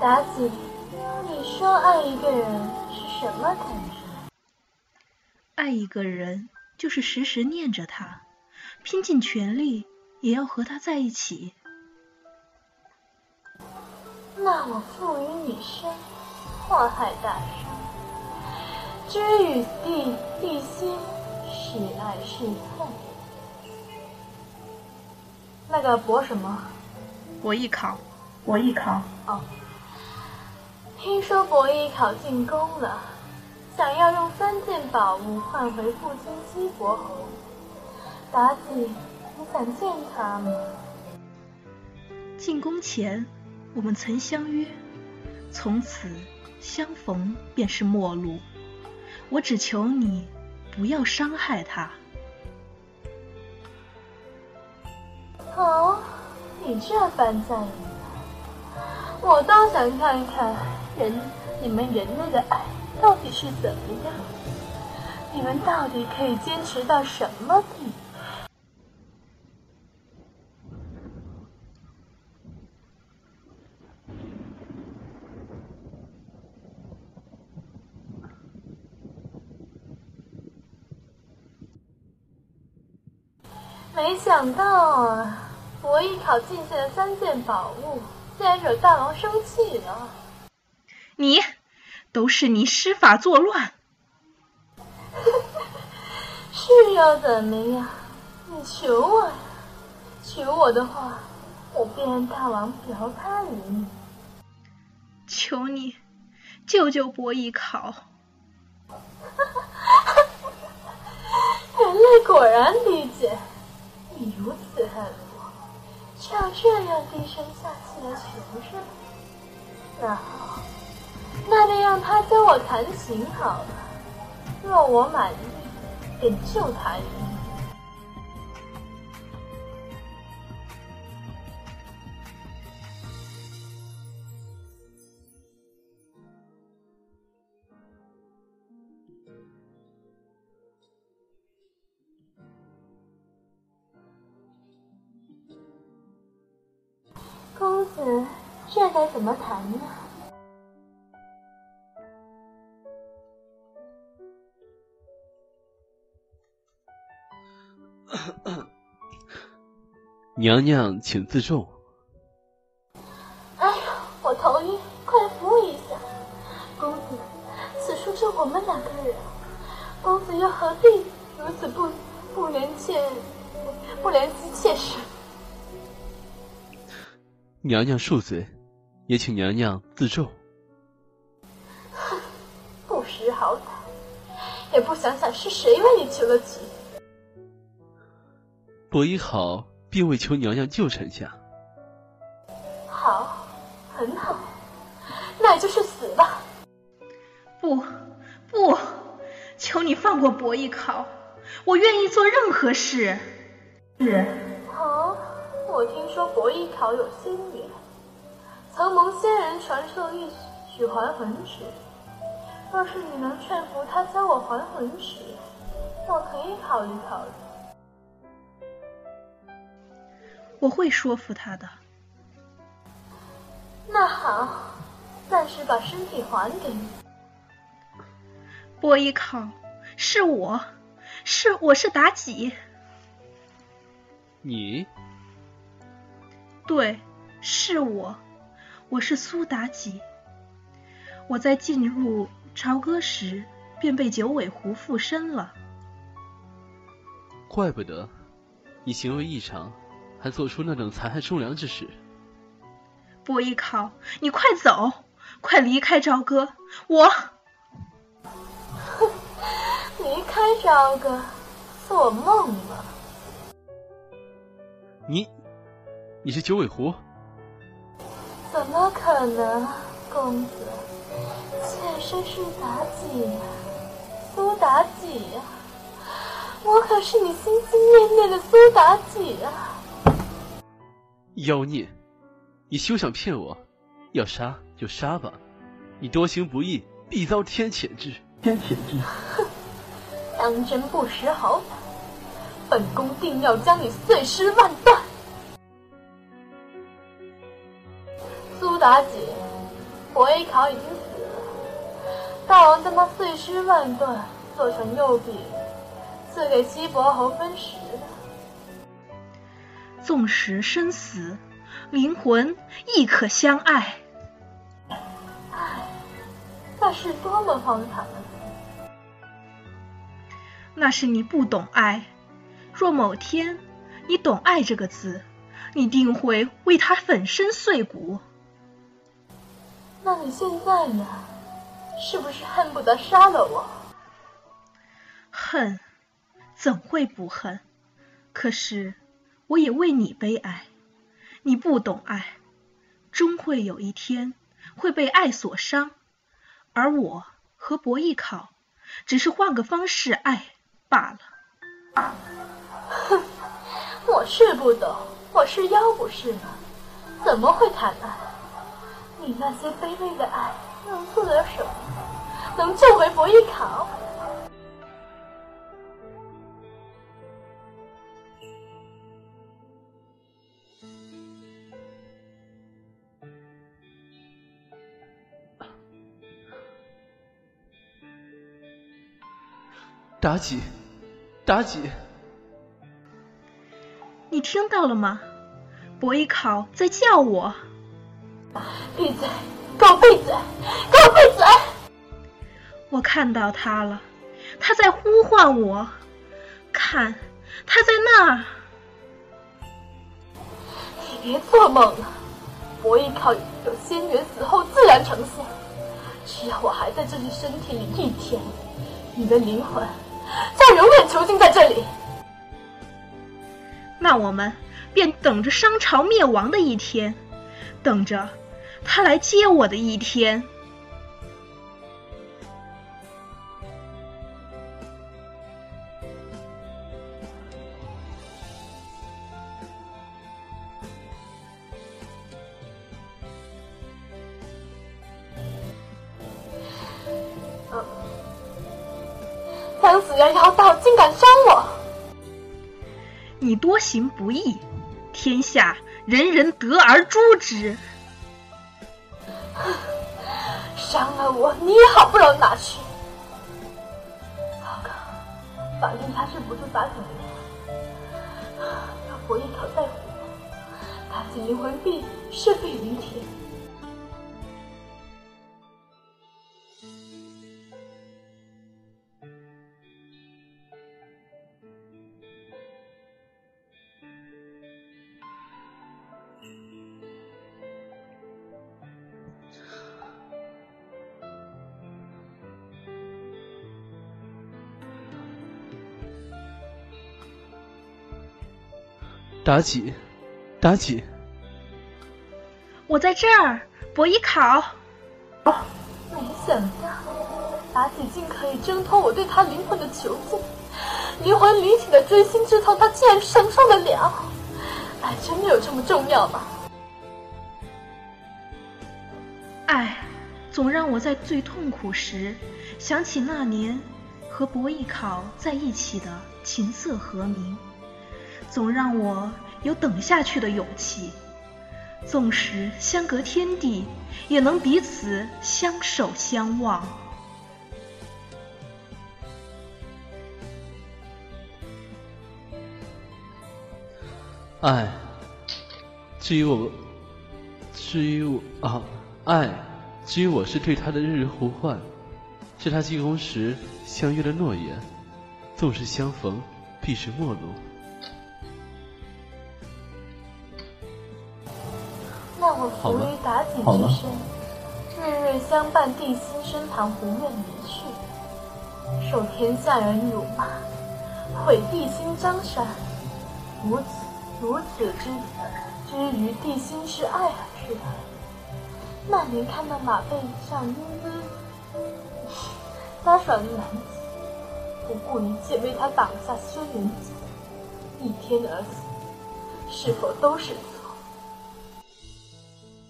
妲己，你说爱一个人是什么感觉？爱一个人就是时时念着他，拼尽全力也要和他在一起。那我赋予你生，祸害大生，知与地地心，是爱是恨。那个博什么？博弈考，博弈考。哦，听说博弈考进宫了，想要用三件宝物换回父亲西伯侯。妲己，你想见他吗？进宫前。我们曾相约，从此相逢便是陌路。我只求你不要伤害他。哦，你这般在意，我倒想看看人你们人类的爱到底是怎么样，你们到底可以坚持到什么地步？没想到啊，博弈考进献的三件宝物，竟然惹大王生气了。你，都是你施法作乱。是要怎么样？你求我呀！求我的话，我便让大王表他于你。求你，救救伯邑考。人类果然理解。你如此恨就，这样低声下气的求着？那好，那便让他教我弹琴好了。若我满意，便救他一命该怎么谈呢？娘娘，请自重。哎呀，我头晕，快扶我一下。公子，此处就我们两个人，公子又何必如此不不怜妾不怜惜妾身？娘娘恕罪，也请娘娘自重。哼，不识好歹，也不想想是谁为你求了情。伯邑好，并未求娘娘救臣下。好，很好，那就是死吧。不，不，求你放过伯邑考，我愿意做任何事。是。我听说伯邑考有仙缘，曾蒙仙人传授一曲还魂曲。若是你能劝服他教我还魂曲，我可以考虑考虑。我会说服他的。那好，暂时把身体还给你。波伊考，是我，是我是妲己。你。对，是我，我是苏妲己。我在进入朝歌时便被九尾狐附身了。怪不得，你行为异常，还做出那种残害忠良之事。伯邑考，你快走，快离开朝歌！我，哼，离开朝歌，做梦吧！你。你是九尾狐？怎么可能，公子？妾身是妲己？呀，苏妲己？呀！我可是你心心念念的苏妲己？啊！妖孽，你休想骗我！要杀就杀吧，你多行不义，必遭天谴之。天谴之！哼，当真不识好歹！本宫定要将你碎尸万段！妲己，伯邑考已经死了，大王将他碎尸万段，做成肉饼，赐给西伯侯分食的。纵使生死，灵魂亦可相爱。爱，那是多么荒唐！那是你不懂爱。若某天你懂“爱”这个字，你定会为他粉身碎骨。那你现在呢？是不是恨不得杀了我？恨，怎会不恨？可是我也为你悲哀。你不懂爱，终会有一天会被爱所伤。而我和博弈考，只是换个方式爱罢了。哼，我是不懂，我是妖不是吗？怎么会谈爱？你那些卑微的爱能做点什么？能救回伯邑考？妲己，妲己。你听到了吗？伯邑考在叫我。闭嘴！给我闭嘴！给我闭嘴！我看到他了，他在呼唤我。看，他在那儿。你别做梦了！博弈靠有仙缘死后自然成仙，只要我还在这具身体里一天，你的灵魂将永远囚禁在这里。那我们便等着商朝灭亡的一天，等着他来接我的一天。将死人妖道，竟敢伤我！你多行不义，天下人人得而诛之。伤了我，你也好不了哪去。糟糕，反正他是不住妲己灵魂，要伯邑考再活，妲己灵魂必是必离天。妲己，妲己，我在这儿，伯邑考。没想到妲己竟可以挣脱我对她灵魂的囚禁，灵魂离体的锥心之痛，她竟然承受得了。爱真的有这么重要吗？爱，总让我在最痛苦时想起那年和伯邑考在一起的琴瑟和鸣。总让我有等下去的勇气，纵使相隔天地，也能彼此相守相望。爱，至于我，至于我啊，爱，至于我是对他的日日呼唤，是他进宫时相约的诺言。纵使相逢，必是陌路。那我服于妲己之身，日日相伴帝辛身旁，不愿离去，受天下人辱骂，毁帝辛江山，如此如此之之于帝辛是爱而去的。那年看到马背上英姿飒爽的男子，不顾一切为他挡下轩辕戟，一天而死，是否都是？